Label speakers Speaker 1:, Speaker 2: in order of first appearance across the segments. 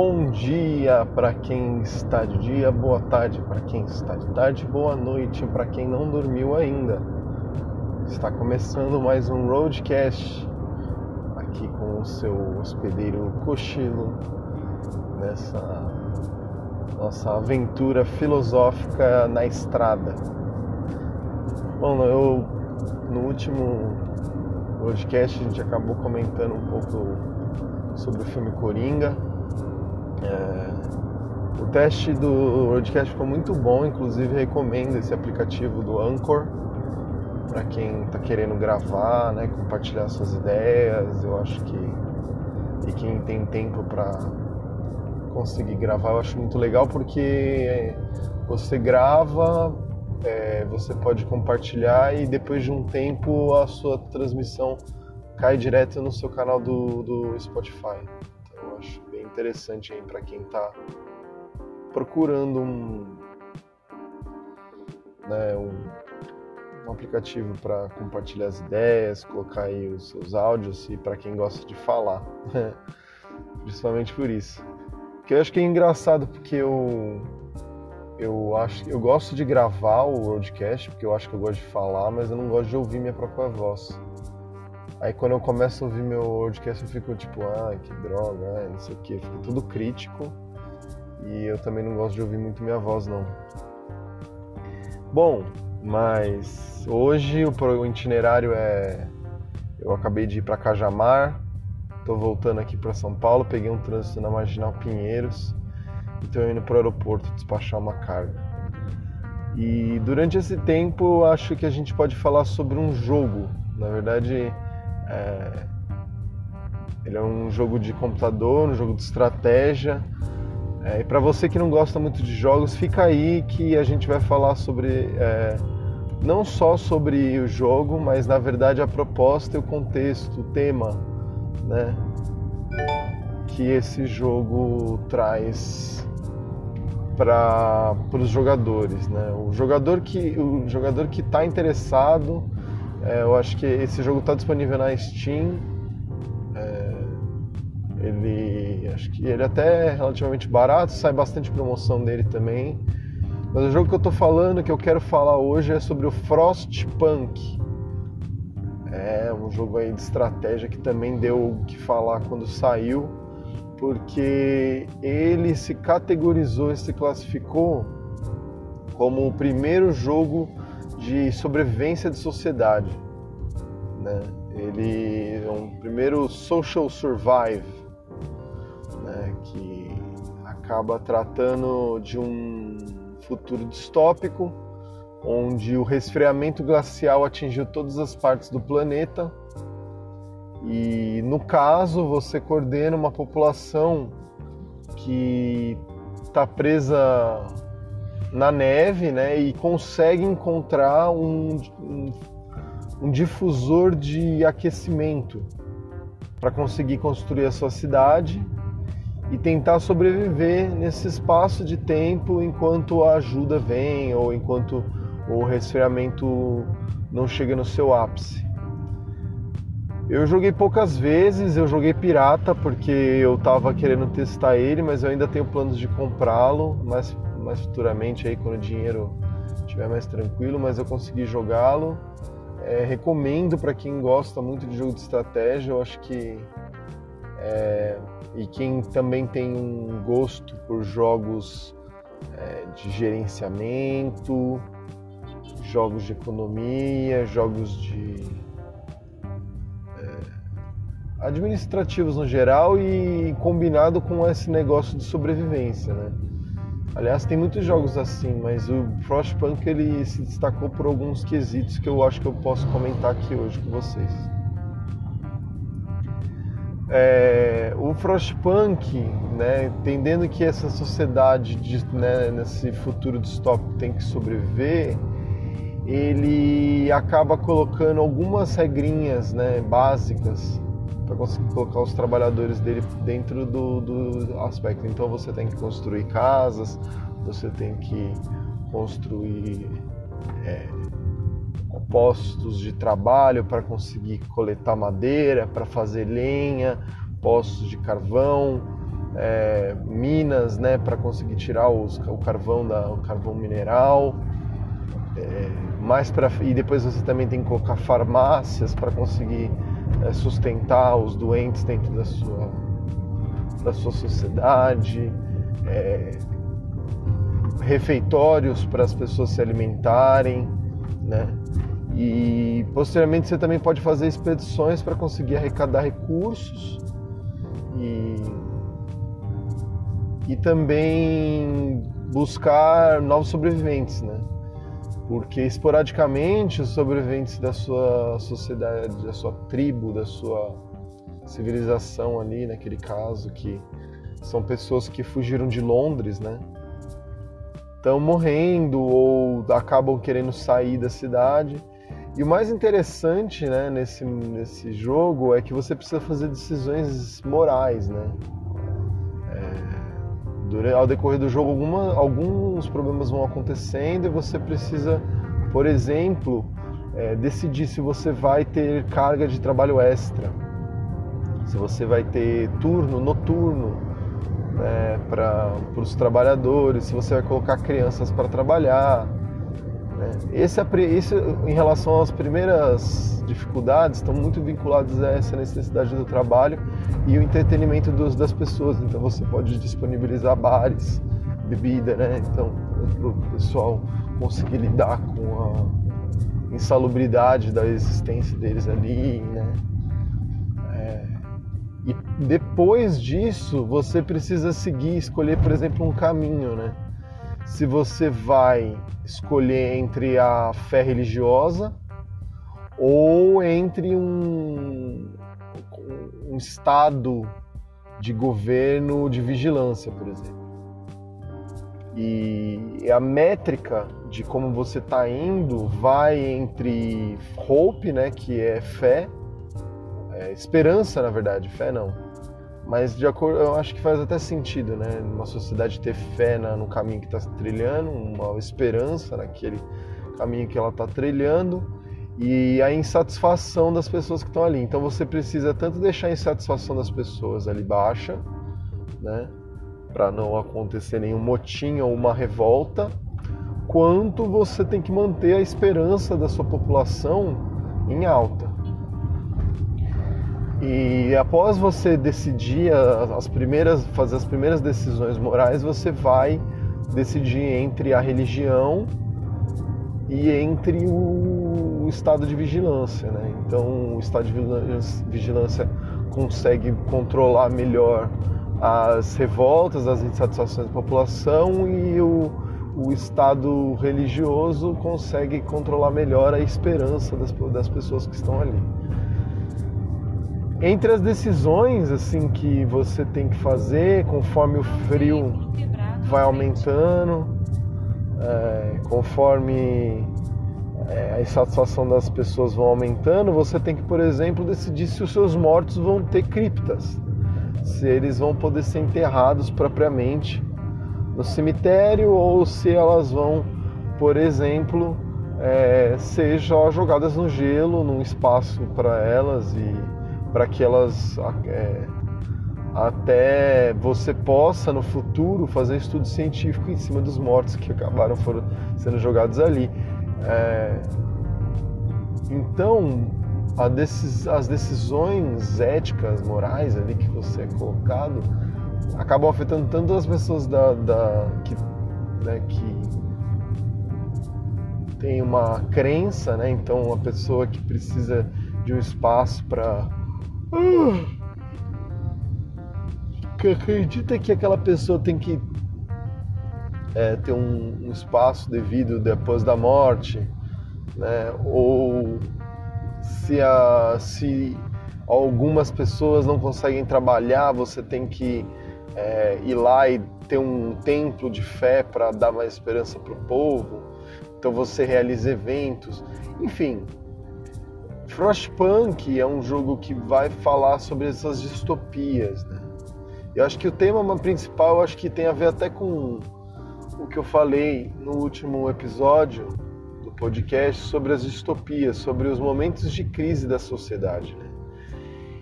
Speaker 1: Bom dia para quem está de dia, boa tarde para quem está de tarde, boa noite para quem não dormiu ainda. Está começando mais um Roadcast aqui com o seu hospedeiro Cochilo nessa nossa aventura filosófica na estrada. Bom, eu no último podcast a gente acabou comentando um pouco sobre o filme Coringa. É, o teste do podcast ficou muito bom, inclusive recomendo esse aplicativo do Anchor para quem está querendo gravar, né, compartilhar suas ideias. Eu acho que e quem tem tempo para conseguir gravar, eu acho muito legal porque você grava, é, você pode compartilhar e depois de um tempo a sua transmissão cai direto no seu canal do, do Spotify. Interessante aí para quem está procurando um, né, um, um aplicativo para compartilhar as ideias, colocar aí os seus áudios e para quem gosta de falar, principalmente por isso. Que eu acho que é engraçado porque eu eu acho eu gosto de gravar o podcast porque eu acho que eu gosto de falar, mas eu não gosto de ouvir minha própria voz. Aí quando eu começo a ouvir meu podcast eu fico tipo, ah, que droga, ah, não sei o que, fico tudo crítico. E eu também não gosto de ouvir muito minha voz não. Bom, mas hoje o itinerário é eu acabei de ir para Cajamar, tô voltando aqui para São Paulo, peguei um trânsito na Marginal Pinheiros e tô indo para o aeroporto despachar uma carga. E durante esse tempo acho que a gente pode falar sobre um jogo. Na verdade, é, ele é um jogo de computador, um jogo de estratégia. É, e para você que não gosta muito de jogos, fica aí que a gente vai falar sobre é, não só sobre o jogo, mas na verdade a proposta e o contexto, o tema, né, que esse jogo traz para os jogadores, né? O jogador que o jogador que está interessado é, eu acho que esse jogo está disponível na Steam. É, ele, acho que ele até é relativamente barato, sai bastante promoção dele também. Mas o jogo que eu estou falando, que eu quero falar hoje, é sobre o Frostpunk. É um jogo aí de estratégia que também deu o que falar quando saiu, porque ele se categorizou se classificou como o primeiro jogo de sobrevivência de sociedade. Né? Ele é um primeiro social survive, né? que acaba tratando de um futuro distópico, onde o resfriamento glacial atingiu todas as partes do planeta. E no caso, você coordena uma população que está presa na neve né, e consegue encontrar um, um, um difusor de aquecimento para conseguir construir a sua cidade e tentar sobreviver nesse espaço de tempo enquanto a ajuda vem ou enquanto o resfriamento não chega no seu ápice. Eu joguei poucas vezes, eu joguei pirata porque eu estava querendo testar ele, mas eu ainda tenho planos de comprá-lo, mas mais futuramente aí quando o dinheiro estiver mais tranquilo, mas eu consegui jogá-lo. É, recomendo para quem gosta muito de jogo de estratégia, eu acho que é, e quem também tem um gosto por jogos é, de gerenciamento, jogos de economia, jogos de é, administrativos no geral e combinado com esse negócio de sobrevivência, né? Aliás, tem muitos jogos assim, mas o Frostpunk ele se destacou por alguns quesitos que eu acho que eu posso comentar aqui hoje com vocês. É, o Frostpunk, né, entendendo que essa sociedade de, né, nesse futuro distópico tem que sobreviver, ele acaba colocando algumas regrinhas né, básicas para conseguir colocar os trabalhadores dele dentro do, do aspecto. Então você tem que construir casas, você tem que construir é, postos de trabalho para conseguir coletar madeira, para fazer lenha, postos de carvão, é, minas, né, para conseguir tirar os, o carvão da o carvão mineral. É, mais para e depois você também tem que colocar farmácias para conseguir sustentar os doentes dentro da sua da sua sociedade. É, refeitórios para as pessoas se alimentarem, né? E posteriormente você também pode fazer expedições para conseguir arrecadar recursos e, e também buscar novos sobreviventes, né? Porque esporadicamente os sobreviventes da sua sociedade, da sua tribo, da sua civilização ali, naquele caso, que são pessoas que fugiram de Londres, né? estão morrendo ou acabam querendo sair da cidade. E o mais interessante né, nesse, nesse jogo é que você precisa fazer decisões morais. Né? É, durante, ao decorrer do jogo, alguma, alguns problemas vão acontecendo e você precisa, por exemplo, é, decidir se você vai ter carga de trabalho extra, se você vai ter turno noturno né, para os trabalhadores, se você vai colocar crianças para trabalhar. Né. Esse, esse, em relação às primeiras dificuldades, estão muito vinculados a essa necessidade do trabalho e o entretenimento dos, das pessoas. Então você pode disponibilizar bares, bebida, né? Então, para o pessoal conseguir lidar com a insalubridade da existência deles ali, né? E depois disso, você precisa seguir, escolher, por exemplo, um caminho, né? Se você vai escolher entre a fé religiosa ou entre um, um estado de governo de vigilância, por exemplo. E a métrica de como você está indo vai entre hope, né, que é fé, é, esperança, na verdade, fé não. Mas de acordo, eu acho que faz até sentido, né? Uma sociedade ter fé na, no caminho que está trilhando, uma esperança naquele caminho que ela está trilhando e a insatisfação das pessoas que estão ali. Então você precisa tanto deixar a insatisfação das pessoas ali baixa, né? Para não acontecer nenhum motim ou uma revolta, quanto você tem que manter a esperança da sua população em alta. E após você decidir as primeiras, fazer as primeiras decisões morais, você vai decidir entre a religião e entre o estado de vigilância, né? Então, o estado de vigilância consegue controlar melhor as revoltas, as insatisfações da população e o, o estado religioso consegue controlar melhor a esperança das, das pessoas que estão ali. Entre as decisões assim que você tem que fazer, conforme o frio vai aumentando, é, conforme é, a insatisfação das pessoas vão aumentando, você tem que, por exemplo, decidir se os seus mortos vão ter criptas, se eles vão poder ser enterrados propriamente no cemitério ou se elas vão, por exemplo, é, ser jogadas no gelo, num espaço para elas e para que elas é, até você possa no futuro fazer estudo científico em cima dos mortos que acabaram foram sendo jogados ali. É, então, decis, as decisões éticas, morais ali que você é colocado acabam afetando tanto as pessoas da, da que, né, que tem uma crença, né? Então, uma pessoa que precisa de um espaço para que acredita que aquela pessoa tem que é, ter um, um, espaço devido depois da morte, né? Ou se, a, se algumas pessoas não conseguem trabalhar, você tem que é, ir lá e ter um templo de fé para dar mais esperança para o povo. Então você realiza eventos, enfim, Frostpunk é um jogo que vai falar sobre essas distopias, né? Eu acho que o tema principal, eu acho que tem a ver até com o que eu falei no último episódio do podcast sobre as distopias, sobre os momentos de crise da sociedade, né?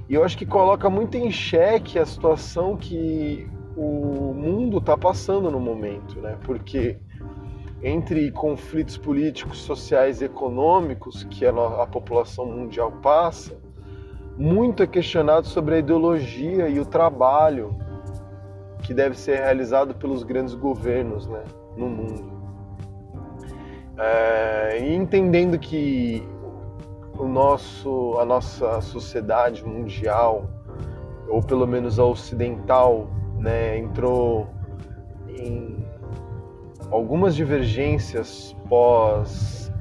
Speaker 1: E eu acho que coloca muito em xeque a situação que o mundo está passando no momento, né? Porque entre conflitos políticos, sociais e econômicos que a, a população mundial passa, muito é questionado sobre a ideologia e o trabalho que deve ser realizado pelos grandes governos né, no mundo. É, e entendendo que o nosso, a nossa sociedade mundial, ou pelo menos a ocidental, né, entrou algumas divergências pós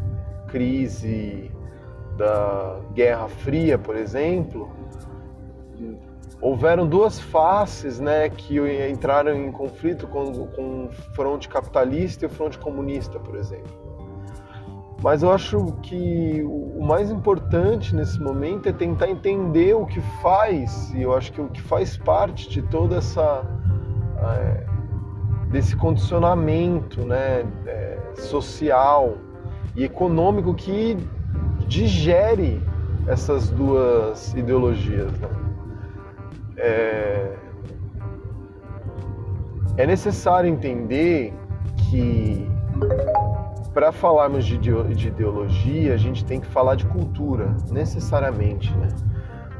Speaker 1: crise da Guerra Fria, por exemplo, houveram duas faces né, que entraram em conflito com, com o fronte capitalista e o fronte comunista, por exemplo. Mas eu acho que o mais importante nesse momento é tentar entender o que faz, e eu acho que o que faz parte de toda essa. Desse condicionamento né, é, social e econômico que digere essas duas ideologias. Né? É, é necessário entender que para falarmos de, de ideologia, a gente tem que falar de cultura, necessariamente, né?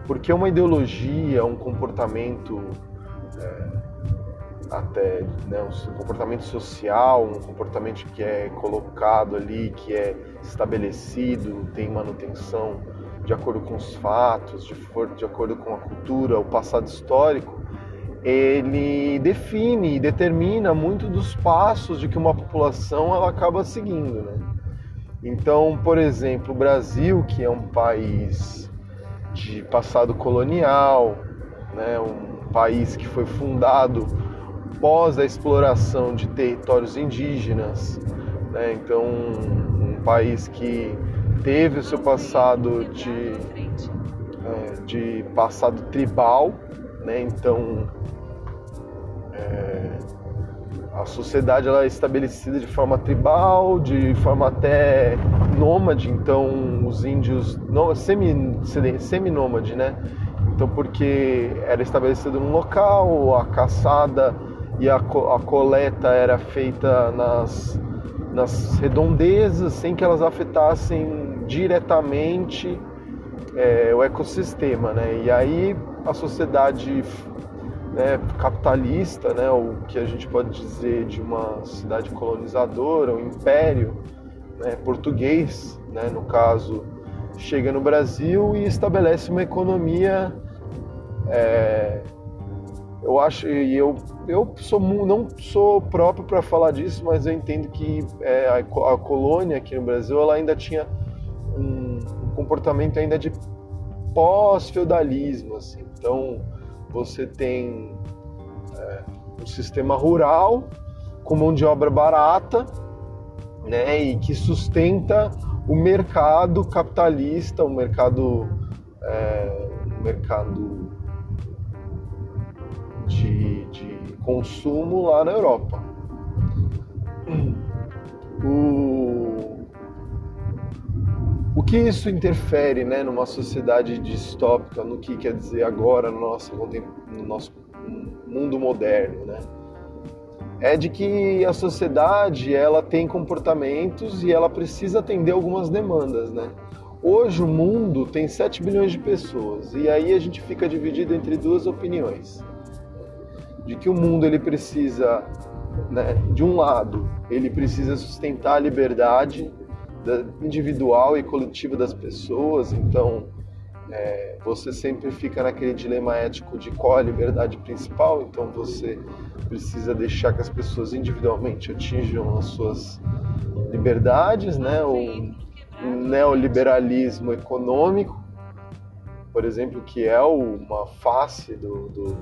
Speaker 1: Porque uma ideologia, um comportamento é, até né, um comportamento social, um comportamento que é colocado ali, que é estabelecido, tem manutenção de acordo com os fatos, de, de acordo com a cultura, o passado histórico, ele define e determina muito dos passos de que uma população ela acaba seguindo, né? Então, por exemplo, o Brasil, que é um país de passado colonial, né, um país que foi fundado pós a exploração de territórios indígenas, né? então um país que teve o seu passado de, é, de passado tribal, né? então é, a sociedade ela é estabelecida de forma tribal, de forma até nômade, então os índios semi, semi-nômade, né? Então porque era estabelecido num local, a caçada e a, a coleta era feita nas, nas redondezas sem que elas afetassem diretamente é, o ecossistema, né? E aí a sociedade né, capitalista, né, o que a gente pode dizer de uma cidade colonizadora, um império né, português, né, no caso, chega no Brasil e estabelece uma economia é, eu acho e eu eu sou não sou próprio para falar disso, mas eu entendo que é, a, a, colônia aqui no Brasil ela ainda tinha um, um comportamento ainda de pós-feudalismo, assim. Então você tem é, um sistema rural com mão de obra barata, né, e que sustenta o mercado capitalista, o mercado, é, o mercado de, de consumo lá na Europa. O, o que isso interfere né, numa sociedade distópica, no que quer dizer agora no nosso, no nosso mundo moderno, né? É de que a sociedade ela tem comportamentos e ela precisa atender algumas demandas, né? Hoje o mundo tem 7 bilhões de pessoas e aí a gente fica dividido entre duas opiniões de que o mundo ele precisa, né, de um lado, ele precisa sustentar a liberdade individual e coletiva das pessoas, então é, você sempre fica naquele dilema ético de qual é a liberdade principal, então você precisa deixar que as pessoas individualmente atinjam as suas liberdades, né? O neoliberalismo econômico, por exemplo, que é uma face do, do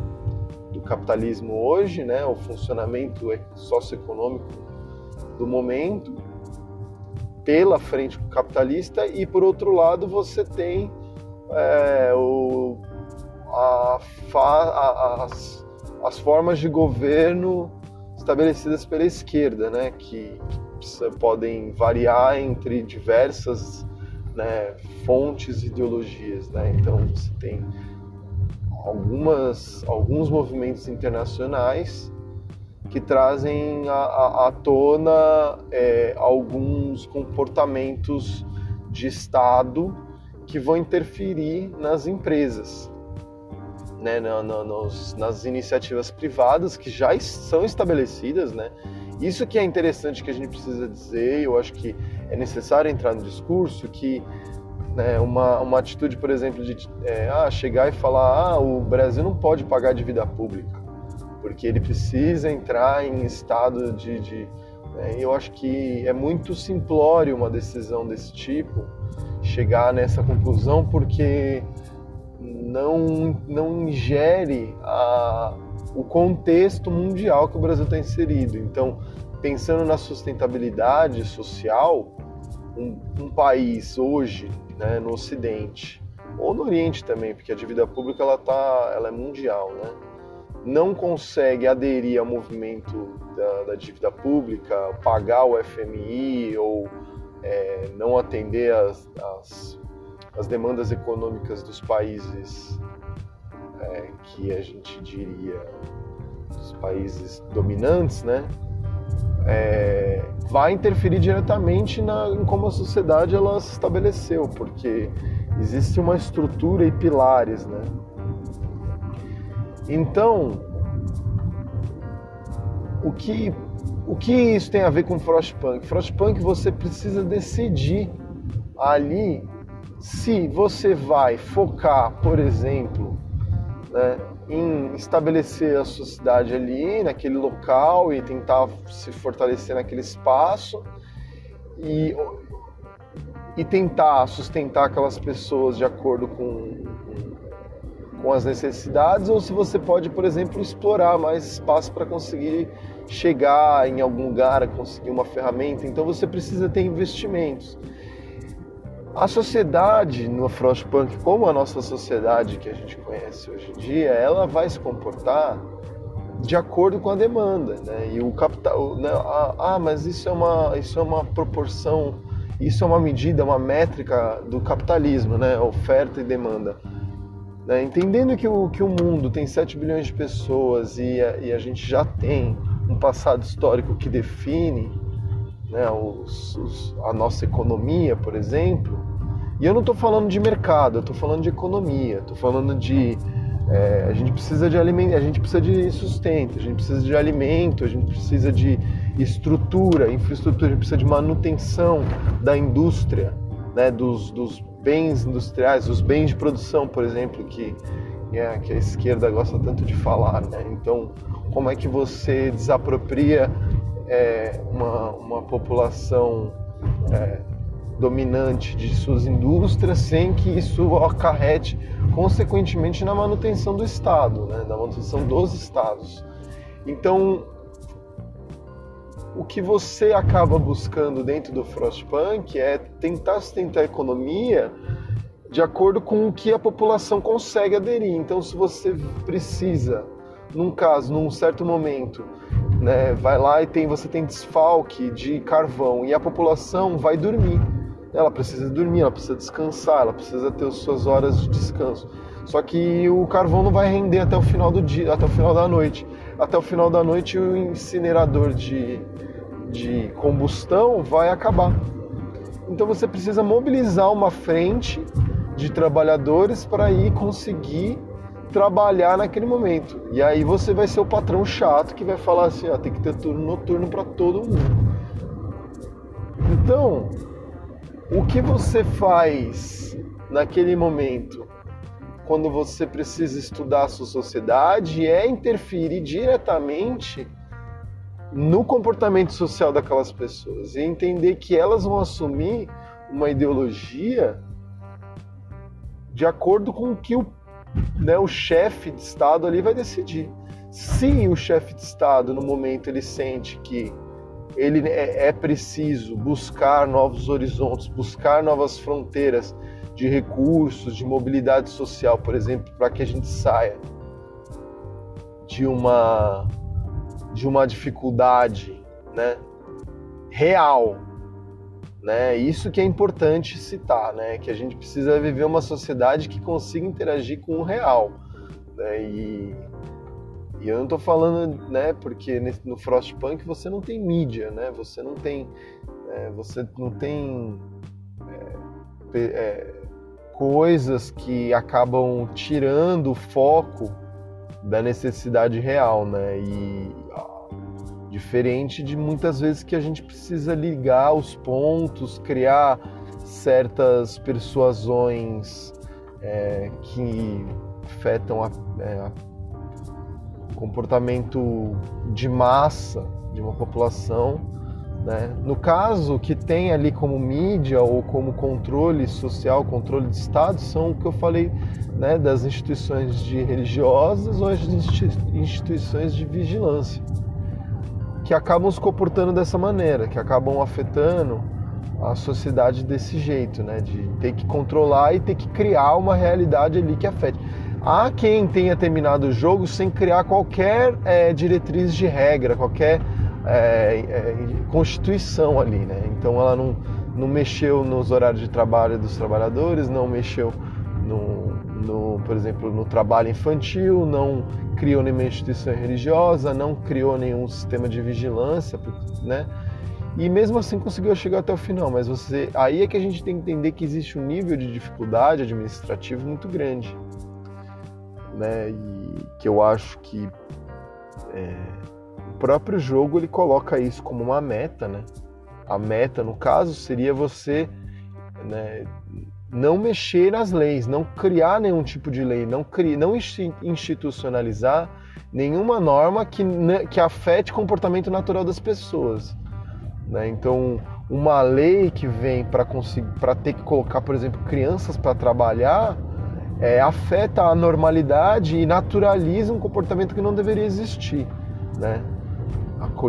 Speaker 1: do capitalismo hoje, né, o funcionamento socioeconômico do momento, pela frente capitalista, e por outro lado você tem é, o, a, a, as, as formas de governo estabelecidas pela esquerda, né, que, que podem variar entre diversas né, fontes e ideologias. Né? Então você tem algumas, alguns movimentos internacionais que trazem à, tona é, alguns comportamentos de Estado que vão interferir nas empresas, né, nos, nas iniciativas privadas que já são estabelecidas, né? Isso que é interessante que a gente precisa dizer, eu acho que é necessário entrar no discurso que né, uma, uma atitude, por exemplo, de é, ah, chegar e falar ah, o Brasil não pode pagar dívida pública, porque ele precisa entrar em estado de... de né, eu acho que é muito simplório uma decisão desse tipo, chegar nessa conclusão, porque não, não ingere a, o contexto mundial que o Brasil está inserido. Então, pensando na sustentabilidade social, um, um país hoje, né, no Ocidente, ou no Oriente também, porque a dívida pública ela, tá, ela é mundial, né? não consegue aderir ao movimento da, da dívida pública, pagar o FMI ou é, não atender as, as, as, demandas econômicas dos países é, que a gente diria dos países dominantes, né? É, vai interferir diretamente na, em como a sociedade ela se estabeleceu, porque existe uma estrutura e pilares, né? Então, o que, o que isso tem a ver com Frostpunk? Frostpunk você precisa decidir ali se você vai focar, por exemplo, né, em estabelecer a sociedade ali, naquele local e tentar se fortalecer naquele espaço e, e tentar sustentar aquelas pessoas de acordo com, com as necessidades, ou se você pode, por exemplo, explorar mais espaço para conseguir chegar em algum lugar, conseguir uma ferramenta. Então você precisa ter investimentos. A sociedade no Frostpunk, como a nossa sociedade que a gente conhece hoje em dia, ela vai se comportar de acordo com a demanda, né? E o capital, né? ah, ah, mas isso é uma, isso é uma proporção, isso é uma medida, uma métrica do capitalismo, né? Oferta e demanda. Né? Entendendo que o, que o mundo tem 7 bilhões de pessoas e a, e a gente já tem um passado histórico que define né, os, os, a nossa economia, por exemplo, e eu não estou falando de mercado, eu estou falando de economia, estou falando de é, a gente precisa de alimento, a gente precisa de sustento, a gente precisa de alimento, a gente precisa de estrutura, infraestrutura, a gente precisa de manutenção da indústria, né, dos, dos bens industriais, os bens de produção, por exemplo, que, é, que a esquerda gosta tanto de falar. Né? Então, como é que você desapropria é, uma, uma população é, dominante de suas indústrias sem que isso acarrete consequentemente na manutenção do Estado, né? na manutenção dos Estados. Então, o que você acaba buscando dentro do Frostpunk é tentar sustentar a economia de acordo com o que a população consegue aderir. Então, se você precisa, num caso, num certo momento, né, vai lá e tem, você tem desfalque de carvão e a população vai dormir. Ela precisa dormir, ela precisa descansar, ela precisa ter as suas horas de descanso. Só que o carvão não vai render até o final do dia, até o final da noite. Até o final da noite o incinerador de, de combustão vai acabar. Então você precisa mobilizar uma frente de trabalhadores para ir conseguir trabalhar naquele momento. E aí você vai ser o patrão chato que vai falar assim, ó, tem que ter turno noturno para todo mundo. Então, o que você faz naquele momento quando você precisa estudar a sua sociedade é interferir diretamente no comportamento social daquelas pessoas e entender que elas vão assumir uma ideologia de acordo com o que o né, o chefe de Estado ali vai decidir. Se o chefe de Estado, no momento, ele sente que ele é, é preciso buscar novos horizontes, buscar novas fronteiras de recursos, de mobilidade social, por exemplo, para que a gente saia de uma de uma dificuldade, né, real né? Isso que é importante citar, né? Que a gente precisa viver uma sociedade que consiga interagir com o real. Né? E, e eu não estou falando, né, porque no Frostpunk você não tem mídia, né? Você não tem, é, você não tem é, é, coisas que acabam tirando o foco da necessidade real, né? E diferente de muitas vezes que a gente precisa ligar os pontos, criar certas persuasões é, que afetam a, é, o comportamento de massa de uma população. Né? No caso, que tem ali como mídia ou como controle social, controle de Estado, são o que eu falei né, das instituições de religiosas ou as instituições de vigilância que acabam se comportando dessa maneira, que acabam afetando a sociedade desse jeito, né? De ter que controlar e ter que criar uma realidade ali que afete. Há quem tenha terminado o jogo sem criar qualquer é, diretriz de regra, qualquer é, é, constituição ali, né? Então ela não, não mexeu nos horários de trabalho dos trabalhadores, não mexeu no, no, por exemplo, no trabalho infantil, não criou nenhuma instituição religiosa, não criou nenhum sistema de vigilância, né? E mesmo assim conseguiu chegar até o final, mas você aí é que a gente tem que entender que existe um nível de dificuldade administrativo muito grande, né? E que eu acho que é, o próprio jogo ele coloca isso como uma meta, né? A meta, no caso, seria você né, não mexer nas leis, não criar nenhum tipo de lei, não, criar, não institucionalizar nenhuma norma que, que afete o comportamento natural das pessoas. Né? Então, uma lei que vem para ter que colocar, por exemplo, crianças para trabalhar, é, afeta a normalidade e naturaliza um comportamento que não deveria existir, né?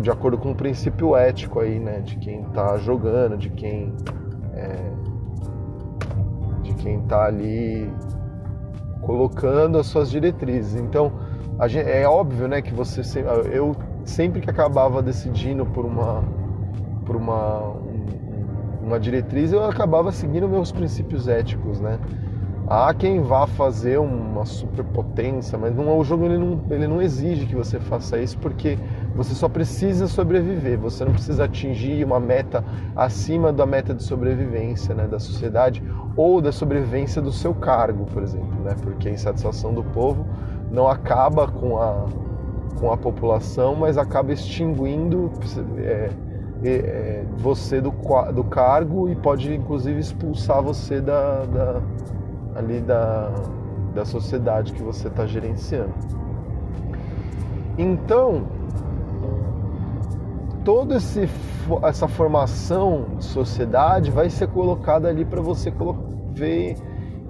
Speaker 1: De acordo com o princípio ético aí, né? De quem está jogando, de quem é, de quem está ali colocando as suas diretrizes. Então, gente, é óbvio, né, que você eu sempre que acabava decidindo por uma por uma uma diretriz, eu acabava seguindo meus princípios éticos, né? Há quem vá fazer uma superpotência, mas não, o jogo ele não, ele não exige que você faça isso porque você só precisa sobreviver, você não precisa atingir uma meta acima da meta de sobrevivência né, da sociedade ou da sobrevivência do seu cargo, por exemplo, né, porque a insatisfação do povo não acaba com a, com a população, mas acaba extinguindo é, é, você do, do cargo e pode inclusive expulsar você da, da ali da, da sociedade que você está gerenciando. Então, toda essa formação de sociedade vai ser colocada ali para você ver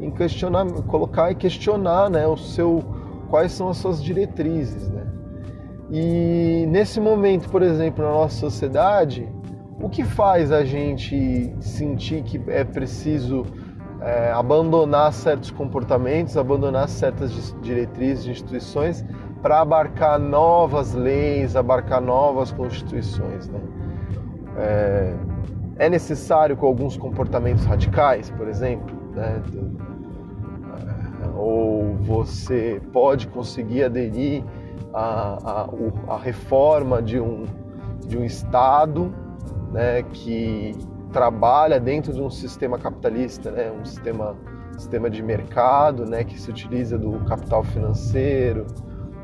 Speaker 1: em questionar, colocar e questionar, né, o seu quais são as suas diretrizes, né? E nesse momento, por exemplo, na nossa sociedade, o que faz a gente sentir que é preciso é, abandonar certos comportamentos, abandonar certas diretrizes de instituições para abarcar novas leis, abarcar novas constituições. Né? É, é, necessário com alguns comportamentos radicais, por exemplo, né? ou você pode conseguir aderir à, à, à reforma de um, de um Estado né, que trabalha dentro de um sistema capitalista, né, um sistema, sistema de mercado né, que se utiliza do capital financeiro,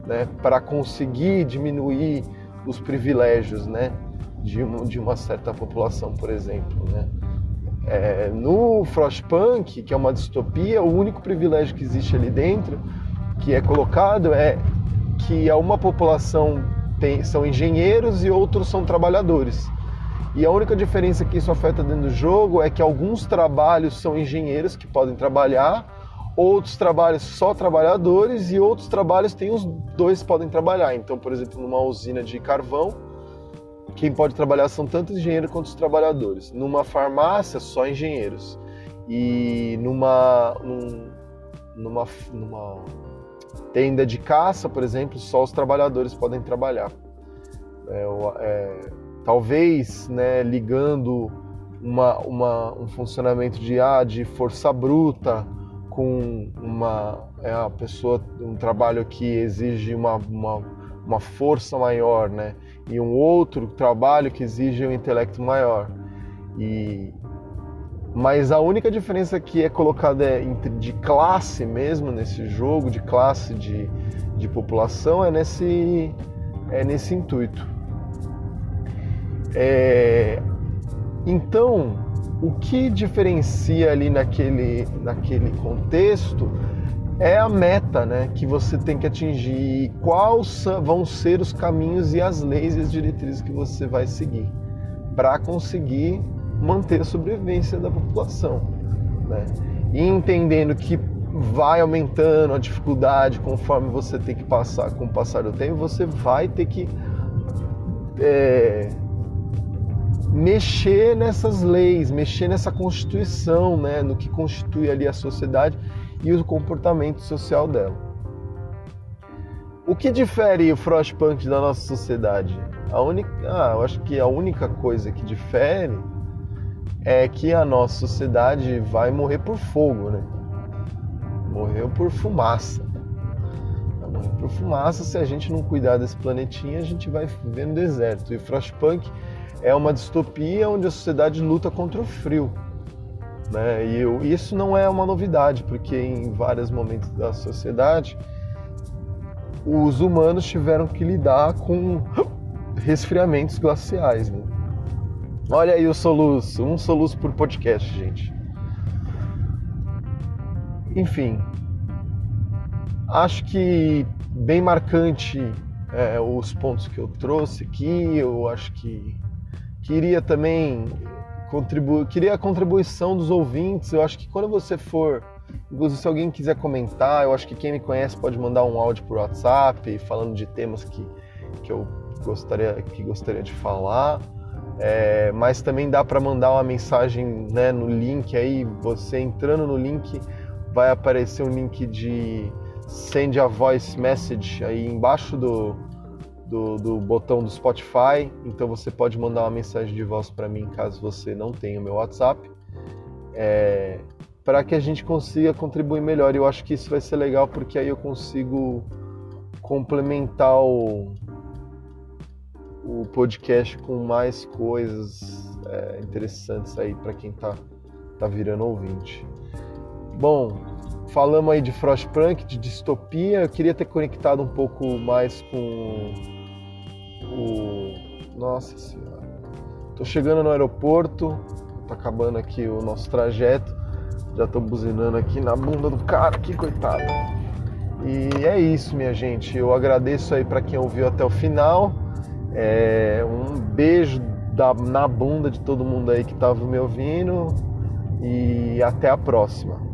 Speaker 1: né, para conseguir diminuir os privilégios né, de, uma, de uma certa população, por exemplo. Né. É, no Frostpunk, que é uma distopia, o único privilégio que existe ali dentro, que é colocado, é que uma população tem, são engenheiros e outros são trabalhadores. E a única diferença que isso afeta dentro do jogo é que alguns trabalhos são engenheiros que podem trabalhar outros trabalhos só trabalhadores e outros trabalhos tem os dois podem trabalhar. Então, por exemplo, numa usina de carvão, quem pode trabalhar são tanto engenheiros quanto os trabalhadores. Numa farmácia, só engenheiros. E numa, num, numa, numa tenda de caça, por exemplo, só os trabalhadores podem trabalhar. É, é, talvez né, ligando uma, uma, um funcionamento de, ah, de força bruta com uma é a pessoa um trabalho que exige uma, uma, uma força maior, né? E um outro trabalho que exige um intelecto maior. E mas a única diferença que é colocada é de classe mesmo nesse jogo, de classe de, de população, é nesse, é nesse intuito. É, então, o que diferencia ali naquele, naquele contexto é a meta né, que você tem que atingir e quais vão ser os caminhos e as leis e as diretrizes que você vai seguir para conseguir manter a sobrevivência da população. Né? E entendendo que vai aumentando a dificuldade conforme você tem que passar com o passar do tempo, você vai ter que é, mexer nessas leis, mexer nessa constituição, né, no que constitui ali a sociedade e o comportamento social dela. O que difere o Frostpunk da nossa sociedade? A única, ah, eu acho que a única coisa que difere é que a nossa sociedade vai morrer por fogo, né? Morreu por fumaça. Vai morrer por fumaça. Se a gente não cuidar desse planetinha, a gente vai viver no deserto. E Frostpunk é uma distopia onde a sociedade luta contra o frio. Né? E eu, isso não é uma novidade, porque em vários momentos da sociedade os humanos tiveram que lidar com resfriamentos glaciais. Né? Olha aí o soluço, um soluço por podcast, gente. Enfim, acho que bem marcante é, os pontos que eu trouxe aqui. Eu acho que queria também contribuir, queria a contribuição dos ouvintes. Eu acho que quando você for, inclusive se alguém quiser comentar, eu acho que quem me conhece pode mandar um áudio por WhatsApp falando de temas que, que eu gostaria que gostaria de falar. É, mas também dá para mandar uma mensagem né, no link aí, você entrando no link vai aparecer um link de send a voice message aí embaixo do, do, do botão do Spotify, então você pode mandar uma mensagem de voz para mim caso você não tenha o meu WhatsApp, é, para que a gente consiga contribuir melhor. Eu acho que isso vai ser legal porque aí eu consigo complementar o, o podcast com mais coisas é, interessantes aí para quem tá, tá virando ouvinte. Bom, falamos aí de Frostpunk, de distopia. Eu queria ter conectado um pouco mais com o. Nossa Senhora. Tô chegando no aeroporto, tá acabando aqui o nosso trajeto. Já tô buzinando aqui na bunda do cara, que coitado. E é isso, minha gente. Eu agradeço aí para quem ouviu até o final. É, um beijo da, na bunda de todo mundo aí que estava me ouvindo e até a próxima.